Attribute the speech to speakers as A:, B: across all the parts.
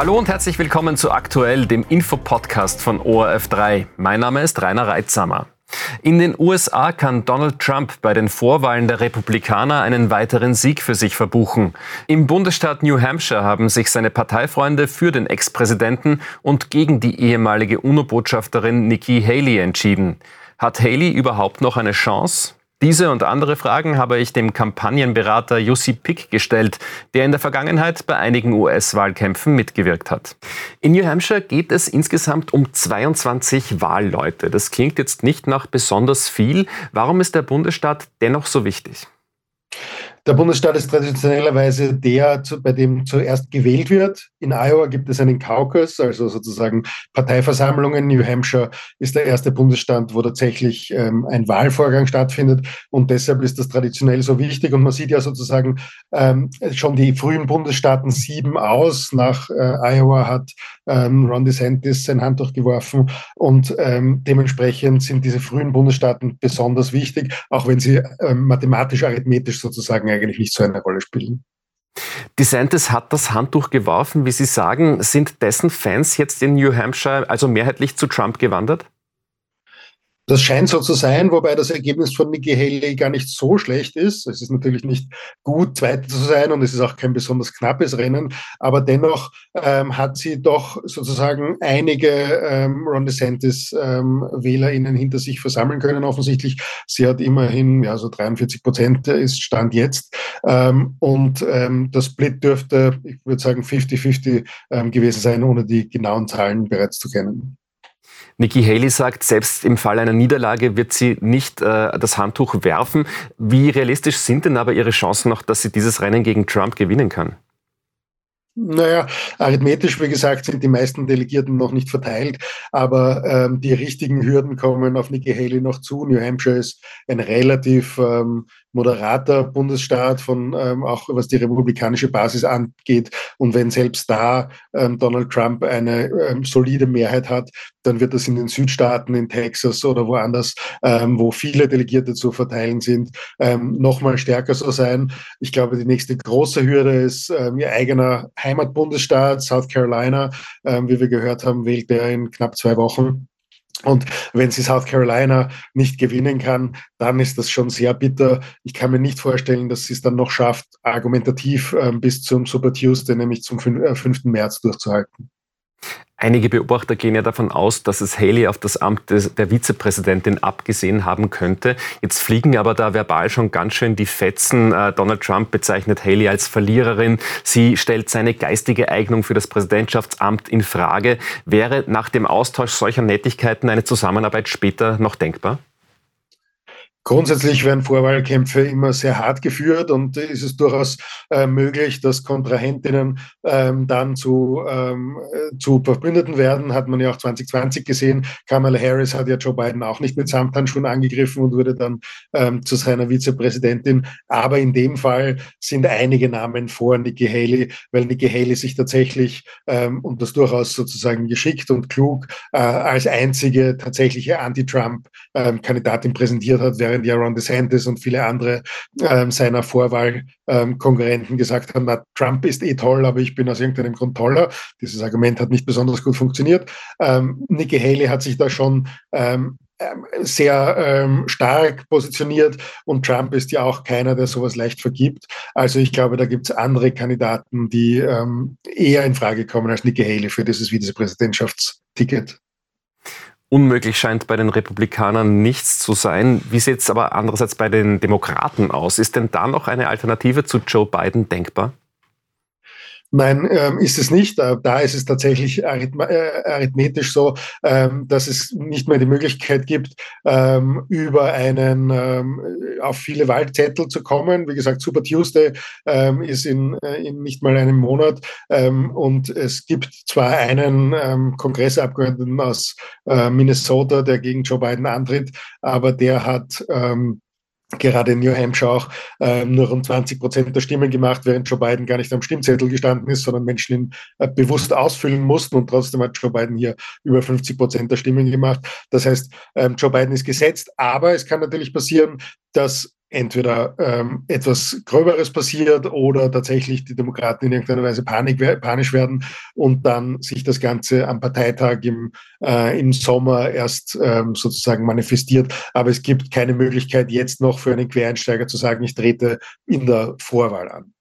A: Hallo und herzlich willkommen zu Aktuell, dem Infopodcast von ORF3. Mein Name ist Rainer Reitsamer. In den USA kann Donald Trump bei den Vorwahlen der Republikaner einen weiteren Sieg für sich verbuchen. Im Bundesstaat New Hampshire haben sich seine Parteifreunde für den Ex-Präsidenten und gegen die ehemalige UNO-Botschafterin Nikki Haley entschieden. Hat Haley überhaupt noch eine Chance? Diese und andere Fragen habe ich dem Kampagnenberater Jussi Pick gestellt, der in der Vergangenheit bei einigen US-Wahlkämpfen mitgewirkt hat. In New Hampshire geht es insgesamt um 22 Wahlleute. Das klingt jetzt nicht nach besonders viel. Warum ist der Bundesstaat dennoch so wichtig?
B: Der Bundesstaat ist traditionellerweise der, bei dem zuerst gewählt wird. In Iowa gibt es einen Caucus, also sozusagen Parteiversammlungen. New Hampshire ist der erste Bundesstaat, wo tatsächlich ähm, ein Wahlvorgang stattfindet. Und deshalb ist das traditionell so wichtig. Und man sieht ja sozusagen ähm, schon die frühen Bundesstaaten sieben aus. Nach äh, Iowa hat ähm, Ron DeSantis sein Handtuch geworfen. Und ähm, dementsprechend sind diese frühen Bundesstaaten besonders wichtig, auch wenn sie ähm, mathematisch, sozusagen eigentlich nicht so eine Rolle spielen.
A: DeSantis hat das Handtuch geworfen. Wie Sie sagen, sind dessen Fans jetzt in New Hampshire also mehrheitlich zu Trump gewandert?
B: Das scheint so zu sein, wobei das Ergebnis von Nikki Haley gar nicht so schlecht ist. Es ist natürlich nicht gut, Zweiter zu sein und es ist auch kein besonders knappes Rennen, aber dennoch ähm, hat sie doch sozusagen einige ähm, Ron DeSantis ähm, WählerInnen hinter sich versammeln können offensichtlich. Sie hat immerhin, ja, so 43 Prozent ist Stand jetzt ähm, und ähm, das Split dürfte, ich würde sagen, 50-50 ähm, gewesen sein, ohne die genauen Zahlen bereits zu kennen.
A: Nikki Haley sagt, selbst im Fall einer Niederlage wird sie nicht äh, das Handtuch werfen. Wie realistisch sind denn aber ihre Chancen noch, dass sie dieses Rennen gegen Trump gewinnen kann?
B: Naja, arithmetisch, wie gesagt, sind die meisten Delegierten noch nicht verteilt, aber ähm, die richtigen Hürden kommen auf Nikki Haley noch zu. New Hampshire ist ein relativ ähm, moderater Bundesstaat, von ähm, auch was die republikanische Basis angeht. Und wenn selbst da ähm, Donald Trump eine ähm, solide Mehrheit hat, dann wird das in den Südstaaten, in Texas oder woanders, ähm, wo viele Delegierte zu verteilen sind, ähm, nochmal stärker so sein. Ich glaube, die nächste große Hürde ist ähm, ihr eigener Heimatbundesstaat, South Carolina. Ähm, wie wir gehört haben, wählt er in knapp zwei Wochen. Und wenn sie South Carolina nicht gewinnen kann, dann ist das schon sehr bitter. Ich kann mir nicht vorstellen, dass sie es dann noch schafft, argumentativ äh, bis zum Super Tuesday, nämlich zum 5. Äh, März durchzuhalten.
A: Einige Beobachter gehen ja davon aus, dass es Haley auf das Amt des, der Vizepräsidentin abgesehen haben könnte. Jetzt fliegen aber da verbal schon ganz schön die Fetzen. Äh, Donald Trump bezeichnet Haley als Verliererin. Sie stellt seine geistige Eignung für das Präsidentschaftsamt in Frage. Wäre nach dem Austausch solcher Nettigkeiten eine Zusammenarbeit später noch denkbar?
B: Grundsätzlich werden Vorwahlkämpfe immer sehr hart geführt und ist es durchaus äh, möglich, dass Kontrahentinnen ähm, dann zu, ähm, äh, zu Verbündeten werden. Hat man ja auch 2020 gesehen. Kamala Harris hat ja Joe Biden auch nicht mit Samthandschuhen angegriffen und wurde dann ähm, zu seiner Vizepräsidentin. Aber in dem Fall sind einige Namen vor Nikki Haley, weil Nikki Haley sich tatsächlich ähm, und das durchaus sozusagen geschickt und klug äh, als einzige tatsächliche Anti-Trump-Kandidatin ähm, präsentiert hat, während ja Ron DeSantis und viele andere ähm, seiner Vorwahlkonkurrenten ähm, gesagt haben, na, Trump ist eh toll, aber ich bin aus irgendeinem Grund toller. Dieses Argument hat nicht besonders gut funktioniert. Ähm, Nikki Haley hat sich da schon ähm, ähm, sehr ähm, stark positioniert und Trump ist ja auch keiner, der sowas leicht vergibt. Also ich glaube, da gibt es andere Kandidaten, die ähm, eher in Frage kommen als Nikki Haley für dieses Vizepräsidentschaftsticket.
A: Unmöglich scheint bei den Republikanern nichts zu sein. Wie sieht es aber andererseits bei den Demokraten aus? Ist denn da noch eine Alternative zu Joe Biden denkbar?
B: Nein, ähm, ist es nicht. Äh, da ist es tatsächlich äh, arithmetisch so, ähm, dass es nicht mehr die Möglichkeit gibt, ähm, über einen auf viele Wahlzettel zu kommen. Wie gesagt, Super Tuesday ähm, ist in, äh, in nicht mal einem Monat ähm, und es gibt zwar einen Kongressabgeordneten aus äh, Minnesota, der gegen Joe Biden antritt, aber der hat gerade in New Hampshire auch äh, nur rund 20 Prozent der Stimmen gemacht, während Joe Biden gar nicht am Stimmzettel gestanden ist, sondern Menschen ihn äh, bewusst ausfüllen mussten und trotzdem hat Joe Biden hier über 50 Prozent der Stimmen gemacht. Das heißt, ähm, Joe Biden ist gesetzt, aber es kann natürlich passieren, dass entweder ähm, etwas Gröberes passiert oder tatsächlich die Demokraten in irgendeiner Weise panik, panisch werden und dann sich das Ganze am Parteitag im, äh, im Sommer erst ähm, sozusagen manifestiert. Aber es gibt keine Möglichkeit, jetzt noch für einen Quereinsteiger zu sagen, ich trete in der Vorwahl an.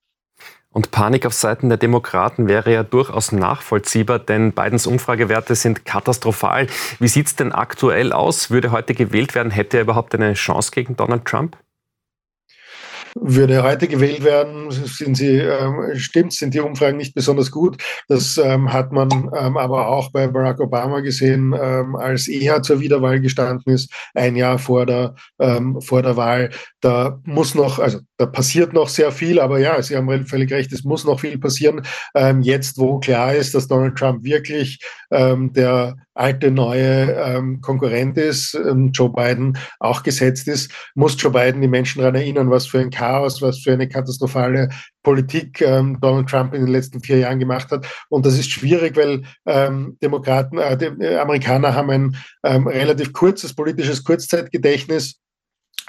A: Und Panik auf Seiten der Demokraten wäre ja durchaus nachvollziehbar, denn Bidens Umfragewerte sind katastrophal. Wie sieht es denn aktuell aus? Würde heute gewählt werden, hätte er überhaupt eine Chance gegen Donald Trump?
B: Würde heute gewählt werden, sind sie, ähm, stimmt, sind die Umfragen nicht besonders gut. Das ähm, hat man ähm, aber auch bei Barack Obama gesehen, ähm, als er zur Wiederwahl gestanden ist, ein Jahr vor der, ähm, vor der Wahl. Da muss noch, also da passiert noch sehr viel, aber ja, Sie haben völlig recht, es muss noch viel passieren. Ähm, jetzt, wo klar ist, dass Donald Trump wirklich der alte neue Konkurrent ist, Joe Biden auch gesetzt ist, muss Joe Biden die Menschen daran erinnern, was für ein Chaos, was für eine katastrophale Politik ähm, Donald Trump in den letzten vier Jahren gemacht hat. Und das ist schwierig, weil ähm, Demokraten, äh, die Amerikaner haben ein ähm, relativ kurzes politisches Kurzzeitgedächtnis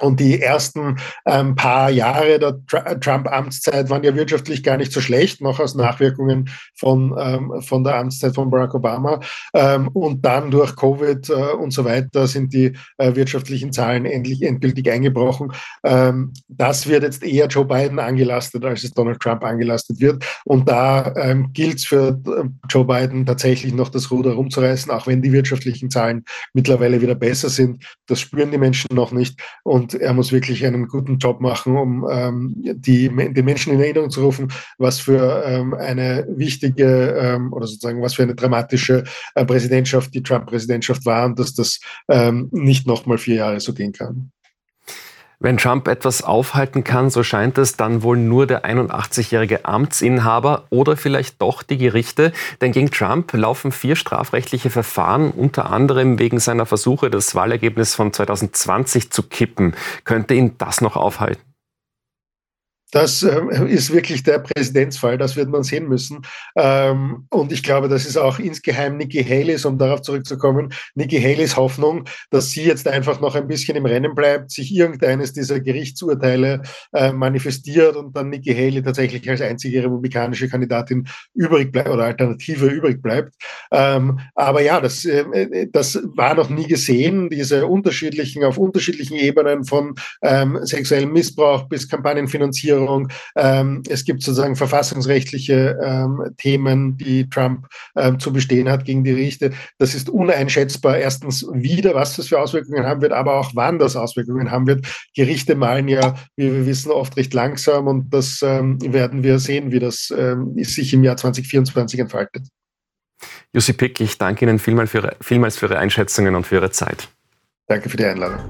B: und die ersten ähm, paar Jahre der Trump-Amtszeit waren ja wirtschaftlich gar nicht so schlecht, noch aus Nachwirkungen von, ähm, von der Amtszeit von Barack Obama. Ähm, und dann durch Covid äh, und so weiter sind die äh, wirtschaftlichen Zahlen endlich endgültig eingebrochen. Ähm, das wird jetzt eher Joe Biden angelastet, als es Donald Trump angelastet wird. Und da ähm, gilt es für äh, Joe Biden tatsächlich noch das Ruder rumzureißen, auch wenn die wirtschaftlichen Zahlen mittlerweile wieder besser sind. Das spüren die Menschen noch nicht. Und er muss wirklich einen guten Job machen, um ähm, die, den Menschen in Erinnerung zu rufen, was für ähm, eine wichtige ähm, oder sozusagen was für eine dramatische äh, Präsidentschaft die Trump-Präsidentschaft war und dass das ähm, nicht nochmal vier Jahre so gehen kann.
A: Wenn Trump etwas aufhalten kann, so scheint es dann wohl nur der 81-jährige Amtsinhaber oder vielleicht doch die Gerichte. Denn gegen Trump laufen vier strafrechtliche Verfahren, unter anderem wegen seiner Versuche, das Wahlergebnis von 2020 zu kippen. Könnte ihn das noch aufhalten?
B: Das äh, ist wirklich der Präsidentsfall, das wird man sehen müssen. Ähm, und ich glaube, das ist auch insgeheim Nikki Haleys, um darauf zurückzukommen, Nikki Haleys Hoffnung, dass sie jetzt einfach noch ein bisschen im Rennen bleibt, sich irgendeines dieser Gerichtsurteile äh, manifestiert und dann Nikki Haley tatsächlich als einzige republikanische Kandidatin übrig bleibt oder Alternative übrig bleibt. Ähm, aber ja, das, äh, das war noch nie gesehen, diese unterschiedlichen, auf unterschiedlichen Ebenen von ähm, sexuellem Missbrauch bis Kampagnenfinanzierung Regierung. Ähm, es gibt sozusagen verfassungsrechtliche ähm, Themen, die Trump ähm, zu bestehen hat gegen die Gerichte. Das ist uneinschätzbar. Erstens wieder, was das für Auswirkungen haben wird, aber auch wann das Auswirkungen haben wird. Gerichte malen ja, wie wir wissen, oft recht langsam und das ähm, werden wir sehen, wie das ähm, sich im Jahr 2024 entfaltet.
A: Jussi Pick, ich danke Ihnen vielmals für, Ihre, vielmals für Ihre Einschätzungen und für Ihre Zeit.
B: Danke für die Einladung.